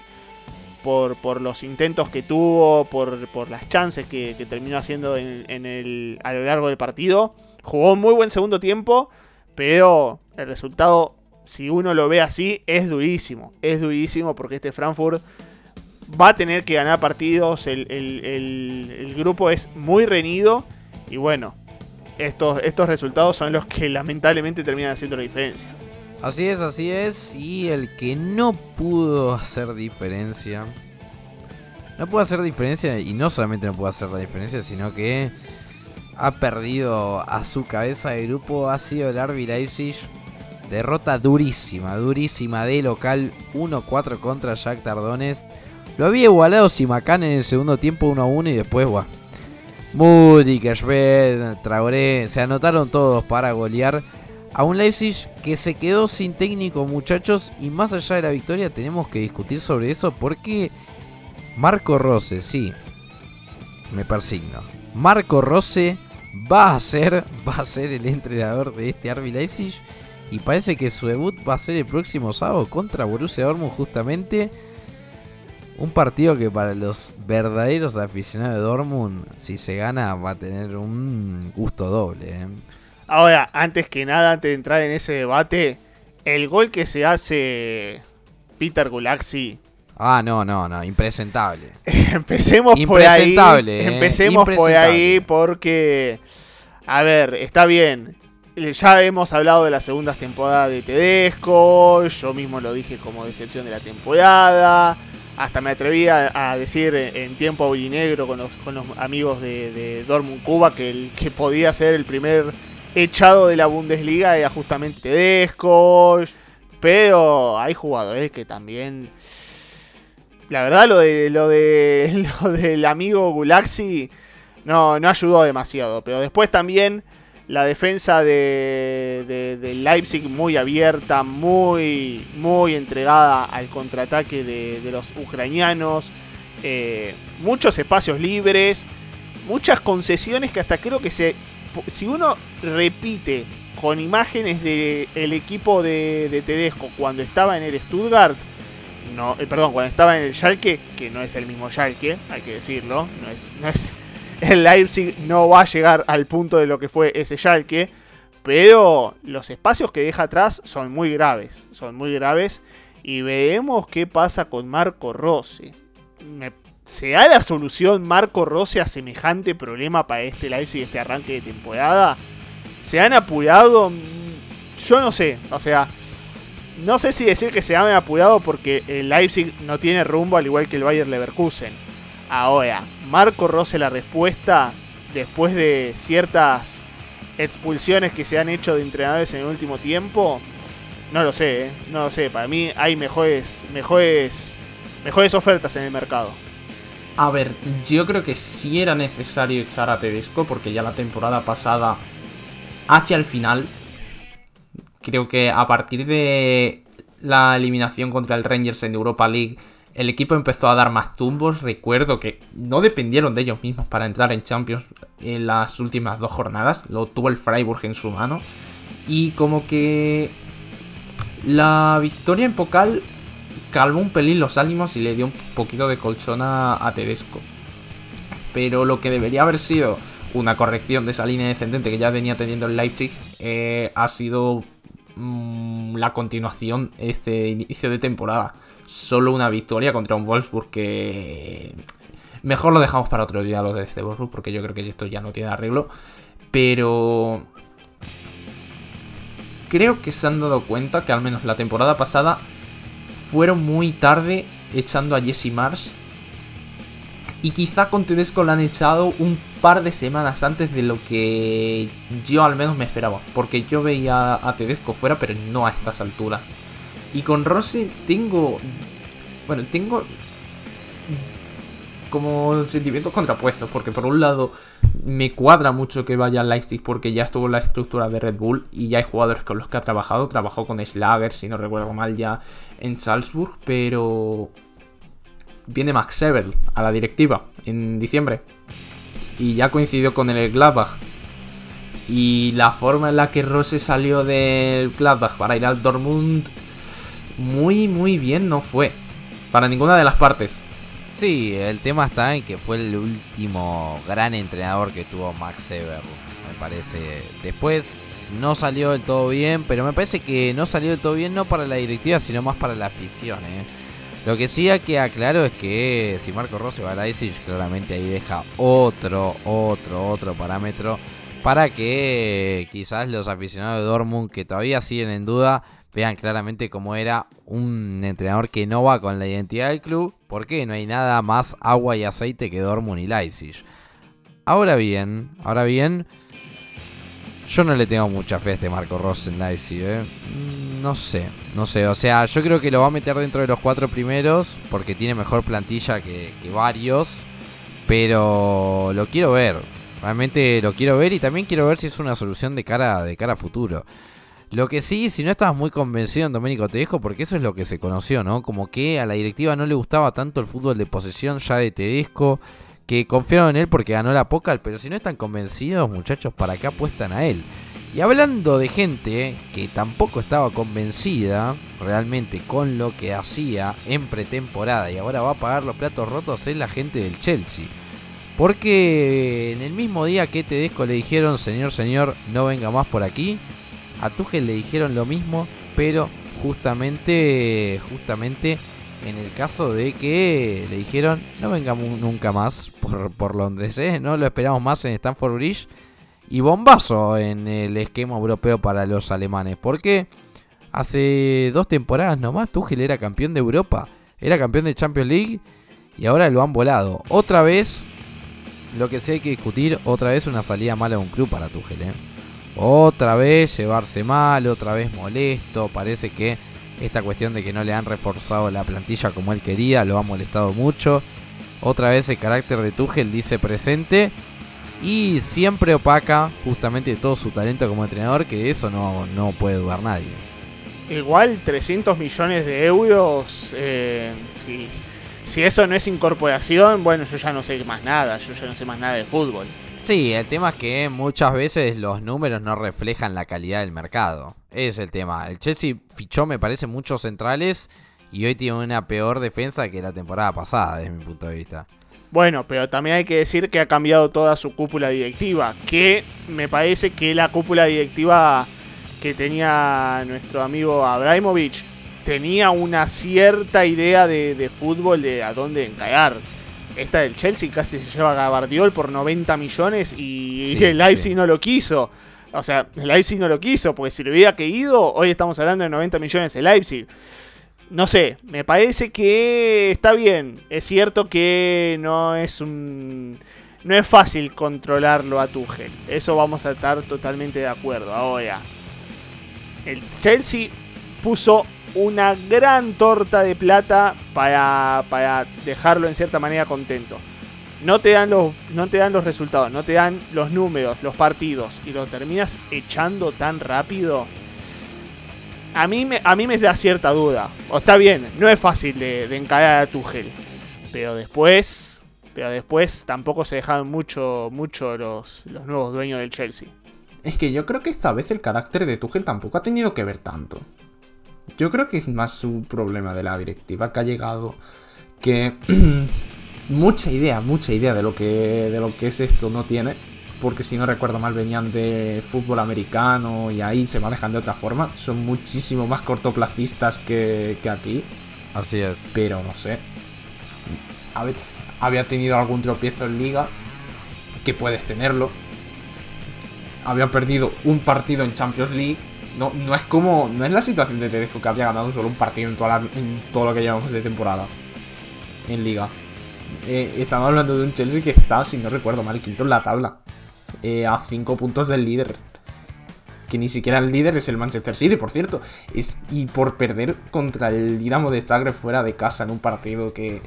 Por, los intentos que tuvo, por, las chances que, terminó haciendo en, en el, a lo largo del partido. Jugó un muy buen segundo tiempo, pero el resultado si uno lo ve así, es durísimo. Es durísimo porque este Frankfurt va a tener que ganar partidos. El, el, grupo es muy reñido. Y bueno, estos, estos resultados son los que lamentablemente terminan haciendo la diferencia. Así es, así es. Y el que no pudo hacer diferencia. No pudo hacer diferencia. Y no solamente no pudo hacer la diferencia, sino que ha perdido a su cabeza de grupo. Ha sido el Arby Leipzig. Derrota durísima, durísima de local 1-4 contra Jack Tardones. Lo había igualado Simacán en el segundo tiempo 1-1 y después, buah. Moody, Cashbed, Traoré, se anotaron todos para golear a un Leipzig que se quedó sin técnico, muchachos. Y más allá de la victoria, tenemos que discutir sobre eso porque Marco Rose, sí, me persigno. Marco Rose va a ser, va a ser el entrenador de este RB Leipzig. Y parece que su debut va a ser el próximo sábado contra Borussia Dortmund justamente. Un partido que para los verdaderos aficionados de Dortmund, si se gana, va a tener un gusto doble. ¿eh? Ahora, antes que nada, antes de entrar en ese debate, el gol que se hace Peter Gulaxi. Ah, no, no, no, impresentable. empecemos por ahí. Eh, empecemos por ahí porque, a ver, está bien. Ya hemos hablado de las segundas temporadas de Tedesco. Yo mismo lo dije como decepción de la temporada. Hasta me atreví a, decir en tiempo negro con los, con los amigos de, de Dortmund Cuba que el que podía ser el primer echado de la Bundesliga era justamente Tedesco. Pero hay jugadores que también. La verdad, lo de lo de lo del amigo Gulaxi no, no ayudó demasiado. Pero después también la defensa de, de, Leipzig muy abierta, muy, muy entregada al contraataque de, de los ucranianos. Eh, muchos espacios libres, muchas concesiones que hasta creo que se... Si uno repite con imágenes del el equipo de, de, Tedesco cuando estaba en el Stuttgart, no, eh, perdón, cuando estaba en el Schalke, que no es el mismo Schalke, hay que decirlo, no es, no es el Leipzig no va a llegar al punto de lo que fue ese Schalke, pero los espacios que deja atrás son muy graves, son muy graves y veremos qué pasa con Marco Rossi. ¿se da la solución Marco Rossi a semejante problema para este Leipzig, este arranque de temporada? ¿Se han apurado? Yo no sé, o sea, no sé si decir que se han apurado porque el Leipzig no tiene rumbo al igual que el Bayer Leverkusen. Ahora, Marco Rossi la respuesta después de ciertas expulsiones que se han hecho de entrenadores en el último tiempo, no lo sé, ¿eh? no lo sé. Para mí hay mejores, mejores, mejores ofertas en el mercado. A ver, yo creo que sí era necesario echar a Tedesco porque ya la temporada pasada, hacia el final, creo que a partir de la eliminación contra el Rangers en Europa League, el equipo empezó a dar más tumbos. Recuerdo que no dependieron de ellos mismos para entrar en Champions en las últimas dos jornadas. Lo tuvo el Freiburg en su mano. Y como que la victoria en Pocal calmó un pelín los ánimos y le dio un poquito de colchón a, Tedesco. Pero lo que debería haber sido una corrección de esa línea descendente que ya venía teniendo el Leipzig eh, ha sido mm, la continuación este inicio de temporada. Solo una victoria contra un Wolfsburg que mejor lo dejamos para otro día lo de este Wolfsburg porque yo creo que esto ya no tiene arreglo. Pero creo que se han dado cuenta que al menos la temporada pasada fueron muy tarde echando a Jesse Mars. Y quizá con Tedesco lo han echado un par de semanas antes de lo que yo al menos me esperaba. Porque yo veía a Tedesco fuera, pero no a estas alturas. Y con Rossi tengo... Bueno, tengo como sentimientos contrapuestos. Porque por un lado me cuadra mucho que vaya al Leipzig porque ya estuvo en la estructura de Red Bull y ya hay jugadores con los que ha trabajado. Trabajó con Schlager, si no recuerdo mal, ya en Salzburg, pero viene Max Severl a la directiva en diciembre y ya coincidió con el Gladbach. Y la forma en la que Rose salió del Gladbach para ir al Dortmund, muy, muy bien no fue. Para ninguna de las partes. Sí, el tema está en que fue el último gran entrenador que tuvo Max Sever, me parece. Después no salió del todo bien, pero me parece que no salió del todo bien no para la directiva, sino más para la afición. ¿eh? Lo que sí hay que aclaro es que si Marco Rossi va a Leipzig, claramente ahí deja otro, otro, otro parámetro para que quizás los aficionados de Dortmund que todavía siguen en duda vean claramente cómo era un entrenador que no va con la identidad del club, porque no hay nada más agua y aceite que Dortmund y Leipzig. Ahora bien, ahora bien, yo no le tengo mucha fe a este Marco Ross en Leipzig, ¿eh? Mm, no sé, no sé, o sea, yo creo que lo va a meter dentro de los cuatro primeros, porque tiene mejor plantilla que, varios, pero lo quiero ver, realmente lo quiero ver y también quiero ver si es una solución de cara, de cara a futuro. Lo que sí, si no estabas muy convencido en Domenico Tedesco, porque eso es lo que se conoció, ¿no? Como que a la directiva no le gustaba tanto el fútbol de posesión ya de Tedesco, que confiaron en él porque ganó la Pocal, pero si no están convencidos, muchachos, ¿para qué apuestan a él? Y hablando de gente que tampoco estaba convencida realmente con lo que hacía en pretemporada y ahora va a pagar los platos rotos, es la gente del Chelsea. Porque en el mismo día que Tedesco le dijeron, señor, señor, no venga más por aquí, a Tuchel le dijeron lo mismo, pero justamente, justamente en el caso de que le dijeron no vengamos nunca más por, por Londres, ¿eh? no lo esperamos más en Stanford Bridge y bombazo en el esquema europeo para los alemanes, porque hace dos temporadas nomás Tuchel era campeón de Europa, era campeón de Champions League y ahora lo han volado. Otra vez, lo que sí hay que discutir, otra vez una salida mala de un club para Tuchel, ¿eh? Otra vez llevarse mal, otra vez molesto. Parece que esta cuestión de que no le han reforzado la plantilla como él quería lo ha molestado mucho. Otra vez el carácter de Tuchel dice presente. Y siempre opaca justamente todo su talento como entrenador, que eso no, no puede dudar nadie. Igual 300 millones de euros, eh, si, si eso no es incorporación, bueno, yo ya no sé más nada, yo ya no sé más nada de fútbol. Sí, el tema es que muchas veces los números no reflejan la calidad del mercado. Es el tema. El Chelsea fichó, me parece, muchos centrales y hoy tiene una peor defensa que la temporada pasada, desde mi punto de vista. Bueno, pero también hay que decir que ha cambiado toda su cúpula directiva. Que me parece que la cúpula directiva que tenía nuestro amigo Abramovich tenía una cierta idea de, fútbol de a dónde encarar esta del Chelsea casi se lleva a Gabardiol por 90 millones y, Sí, el Leipzig sí. no lo quiso. O sea, el Leipzig no lo quiso, porque si lo hubiera querido, hoy estamos hablando de 90 millones el Leipzig. No sé, me parece que está bien. Es cierto que no es un. No es fácil controlarlo a Tuchel. Eso vamos a estar totalmente de acuerdo. Ahora, el Chelsea puso una gran torta de plata para, para dejarlo en cierta manera contento. No te, dan los, no te dan los resultados, no te dan los números, los partidos y lo terminas echando tan rápido. A mí me, a mí me da cierta duda. O está bien, no es fácil de, de a Tuchel. Pero después, pero después tampoco se dejaron mucho, mucho los, los nuevos dueños del Chelsea. Es que yo creo que esta vez el carácter de Tuchel tampoco ha tenido que ver tanto. Yo creo que es más un problema de la directiva que ha llegado que mucha idea, mucha idea de lo que de lo que es esto no tiene, porque si no recuerdo mal venían de fútbol americano y ahí se manejan de otra forma, son muchísimo más cortoplacistas que, que aquí, Así es. pero no sé. A ver, había tenido algún tropiezo en liga, que puedes tenerlo. Había perdido un partido en Champions League. No, no es como. No es la situación de Tedesco que había ganado solo un partido en, todo lo que llevamos de temporada. En liga. Eh, estamos hablando de un Chelsea que está, si no recuerdo mal, quinto en la tabla. Eh, a 5 puntos del líder. Que ni siquiera el líder es el Manchester City, por cierto. Es, y por perder contra el Dinamo de Zagreb fuera de casa en un partido que.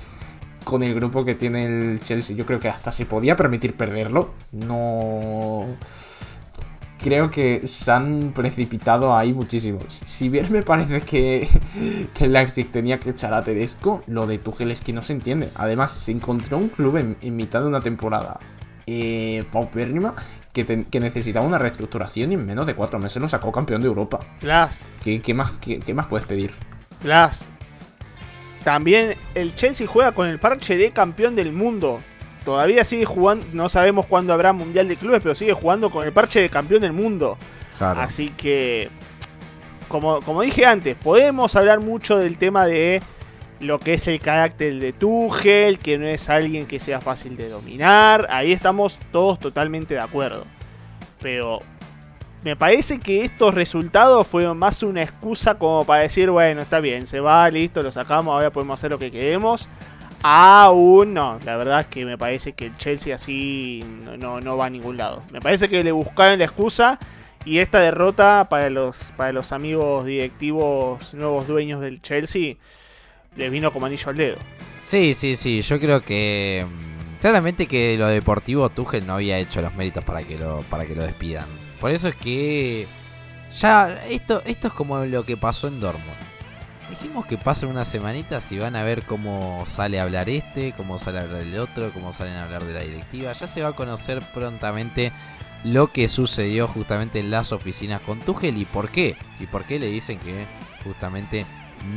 Con el grupo que tiene el Chelsea, yo creo que hasta se podía permitir perderlo. No. Creo que se han precipitado ahí muchísimo. Si bien me parece que, que Leipzig tenía que echar a Tedesco, lo de Tuchel es que no se entiende. Además, se encontró un club en, en mitad de una temporada eh, paupérrima que, te- que necesitaba una reestructuración y en menos de cuatro meses lo sacó campeón de Europa. Glass, ¿Qué, qué más, qué, qué más puedes pedir? Glass. También el Chelsea juega con el parche de campeón del mundo. Todavía sigue jugando, no sabemos cuándo habrá Mundial de Clubes, pero sigue jugando con el parche de campeón del mundo. Claro. Así que, como, como dije antes, podemos hablar mucho del tema de lo que es el carácter de Tuchel, que no es alguien que sea fácil de dominar. Ahí estamos todos totalmente de acuerdo. Pero me parece que estos resultados fueron más una excusa como para decir, bueno, está bien, se va, listo, lo sacamos, ahora podemos hacer lo que queremos. Aún no, la verdad es que me parece que el Chelsea así no, no, no va a ningún lado. Me parece que le buscaron la excusa y esta derrota para los, para los amigos directivos, nuevos dueños del Chelsea, les vino como anillo al dedo. Sí, sí, sí. Yo creo que. mm, Claramente que lo deportivo Tuchel no había hecho los méritos para que lo, para que lo despidan. Por eso es que. Ya, esto, esto es como lo que pasó en Dortmund. Dijimos que pasen unas semanitas y van a ver cómo sale a hablar este, cómo sale a hablar el otro, cómo salen a hablar de la directiva. Ya se va a conocer prontamente lo que sucedió justamente en las oficinas con Tuchel y por qué. Y por qué le dicen que justamente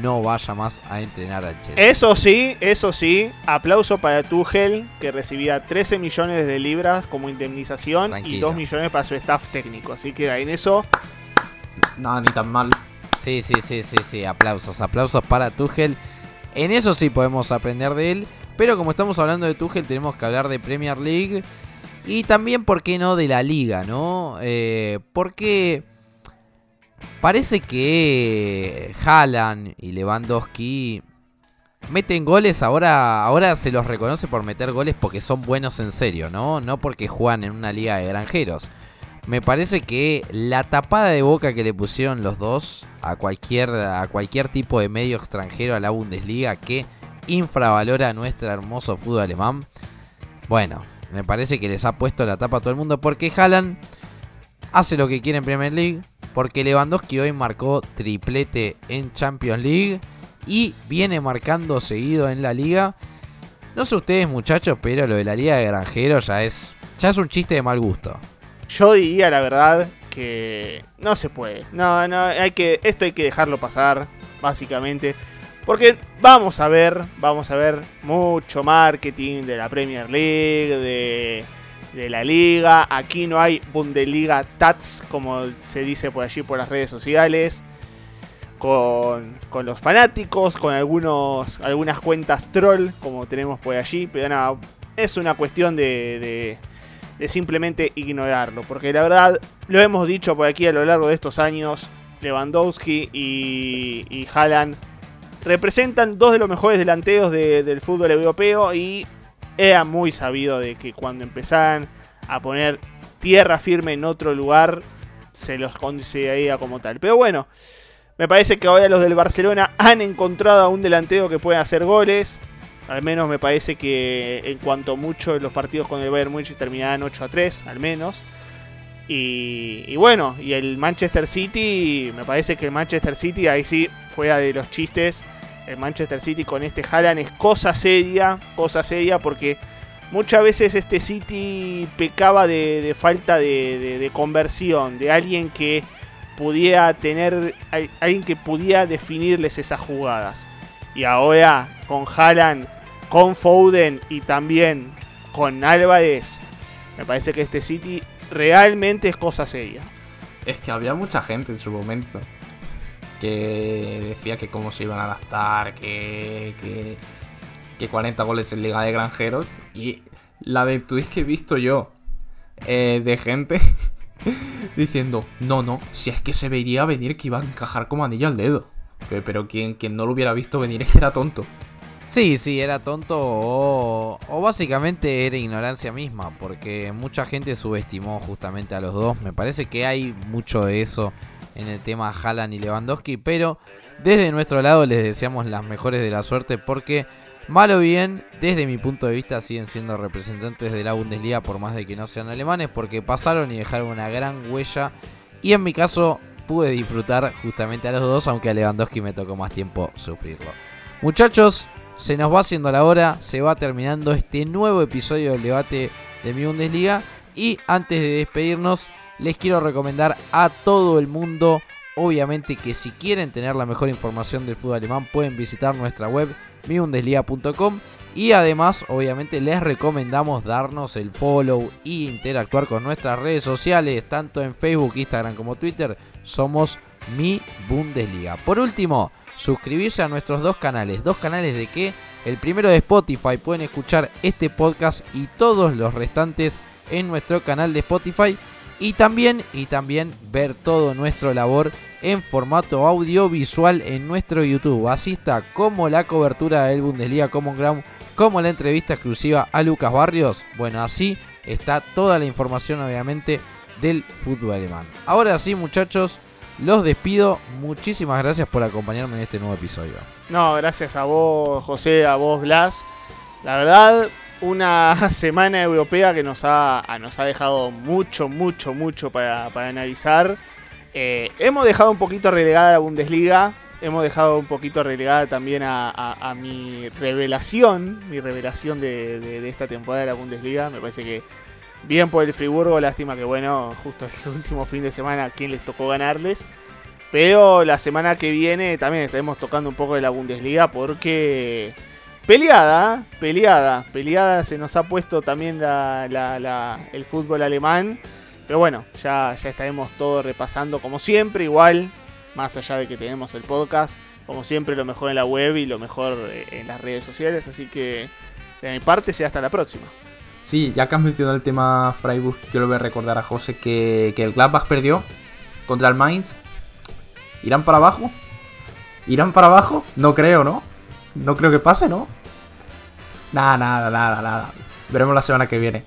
no vaya más a entrenar al Chelsea. Eso sí, eso sí, aplauso para Tuchel, que recibía 13 millones de libras como indemnización y Tranquilo. 2 millones para su staff técnico. Así que en eso, Nada, ni tan mal. Sí, sí, sí, sí, sí, aplausos, aplausos para Tuchel. En eso sí podemos aprender de él, pero como estamos hablando de Tuchel tenemos que hablar de Premier League y también, ¿por qué no?, de la liga, ¿no? Eh, porque parece que Haaland y Lewandowski meten goles, ahora, ahora se los reconoce por meter goles porque son buenos en serio, ¿no? No porque juegan en una liga de granjeros. Me parece que la tapada de boca que le pusieron los dos a cualquier, a cualquier tipo de medio extranjero a la Bundesliga que infravalora nuestro hermoso fútbol alemán. Bueno, me parece que les ha puesto la tapa a todo el mundo porque Haaland hace lo que quiere en Premier League. Porque Lewandowski hoy marcó triplete en Champions League y viene marcando seguido en la liga. No sé ustedes muchachos, pero lo de la liga de granjeros ya es, ya es un chiste de mal gusto. Yo diría la verdad que no se puede. No, no, hay que, esto hay que dejarlo pasar, básicamente. Porque vamos a ver, vamos a ver mucho marketing de la Premier League, de, de la liga. Aquí no hay Bundesliga Tats, como se dice por allí por las redes sociales. con, con los fanáticos, con algunos, algunas cuentas troll, como tenemos por allí, pero nada, es una cuestión de, de, de simplemente ignorarlo, porque la verdad, lo hemos dicho por aquí a lo largo de estos años, Lewandowski y, y Haaland representan dos de los mejores delanteros de- del fútbol europeo y era muy sabido de que cuando empezaran a poner tierra firme en otro lugar, se los consideraría como tal. Pero bueno, me parece que ahora los del Barcelona han encontrado a un delantero que puede hacer goles. Al menos me parece que en cuanto mucho los partidos con el Bayern Múnich terminaban 8 a 3, al menos. Y, bueno, y el Manchester City, me parece que el Manchester City, ahí sí, fuera de los chistes, el Manchester City con este Haaland es cosa seria, cosa seria, porque muchas veces este City pecaba de, falta de, de- conversión, de alguien que pudiera tener, al- alguien que pudiera definirles esas jugadas. Y ahora con Haaland, con Foden y también con Álvarez, me parece que este City realmente es cosa seria. Es que había mucha gente en su momento que decía que cómo se iban a adaptar, que, que, que 40 goles en Liga de Granjeros. Y la de tweets que he visto yo eh, de gente diciendo, no, no, si es que se veía venir que iba a encajar como anillo al dedo. Pero, quien, no lo hubiera visto venir es que era tonto. Sí, sí, era tonto o, básicamente era ignorancia misma, porque mucha gente subestimó justamente a los dos. Me parece que hay mucho de eso en el tema Haaland y Lewandowski, pero desde nuestro lado les deseamos las mejores de la suerte porque malo o bien, desde mi punto de vista siguen siendo representantes de la Bundesliga por más de que no sean alemanes, porque pasaron y dejaron una gran huella y en mi caso pude disfrutar justamente a los dos, aunque a Lewandowski me tocó más tiempo sufrirlo. Muchachos, se nos va haciendo la hora, se va terminando este nuevo episodio del debate de mi Bundesliga. Y antes de despedirnos, les quiero recomendar a todo el mundo, obviamente que si quieren tener la mejor información del fútbol alemán, pueden visitar nuestra web miundesliga.com. Y además, obviamente, les recomendamos darnos el follow y interactuar con nuestras redes sociales, tanto en Facebook, Instagram como Twitter. Somos Mi Bundesliga. Por último, suscribirse a nuestros dos canales. ¿Dos canales de qué? El primero de Spotify. Pueden escuchar este podcast y todos los restantes en nuestro canal de Spotify. Y también, y también ver todo nuestro labor en formato audiovisual en nuestro YouTube. Así está como la cobertura del Bundesliga Common Ground, como la entrevista exclusiva a Lucas Barrios. Bueno, así está toda la información obviamente del fútbol alemán. Ahora sí muchachos, los despido. Muchísimas gracias por acompañarme en este nuevo episodio. No, gracias a vos, José, a vos, Blas. La verdad, una semana europea que nos ha, a- nos ha dejado mucho, mucho, mucho para, analizar. Eh, hemos dejado un poquito relegada la Bundesliga. Hemos dejado un poquito relegada también a, mi revelación, mi revelación de esta temporada de la Bundesliga. Me parece que bien por el Friburgo, lástima que bueno, justo el último fin de semana, ¿a quién les tocó ganarles? Pero la semana que viene también estaremos tocando un poco de la Bundesliga porque peleada, peleada, peleada se nos ha puesto también la- el fútbol alemán. Pero bueno, ya, ya estaremos todos repasando como siempre, igual, más allá de que tenemos el podcast, como siempre lo mejor en la web y lo mejor eh, en las redes sociales. Así que de mi parte, sea hasta la próxima. Sí, ya que has mencionado el tema Freiburg, yo le voy a recordar a José que, que el Gladbach perdió contra el Mainz. ¿Irán para abajo? ¿Irán para abajo? No creo, ¿no? No creo que pase, ¿no? Nada, nada, nada, nada. Veremos la semana que viene.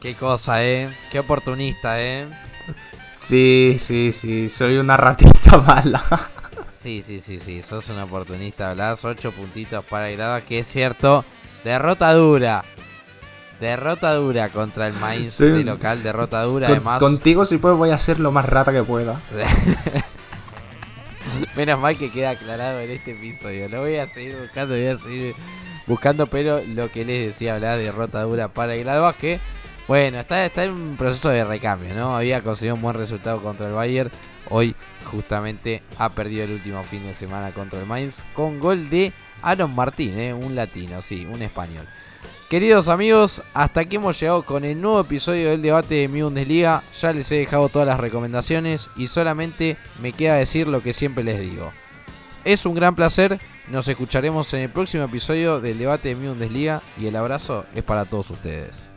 Qué cosa, eh. Qué oportunista, eh. Sí, sí, sí, soy una ratita mala. Sí, sí, sí, sí. Sos un oportunista, Blas. 8 puntitos para Grada, que es cierto. Derrota dura. Derrota dura contra el Mainz Sí. de local. Derrota dura, Con- además. contigo si puedo voy a ser lo más rata que pueda. Menos mal que queda aclarado en este episodio. Lo voy a seguir buscando, voy a seguir buscando, pero lo que les decía, hablar de derrota dura para el Gladbach, que bueno, está, está en un proceso de recambio, ¿no? Había conseguido un buen resultado contra el Bayern. Hoy justamente ha perdido el último fin de semana contra el Mainz con gol de Aaron Martín, ¿eh? un latino, sí, un español. Queridos amigos, hasta aquí hemos llegado con el nuevo episodio del debate de mi Bundesliga. Ya les he dejado todas las recomendaciones y solamente me queda decir lo que siempre les digo. es un gran placer. Nos escucharemos en el próximo episodio del debate de mi Bundesliga y el abrazo es para todos ustedes.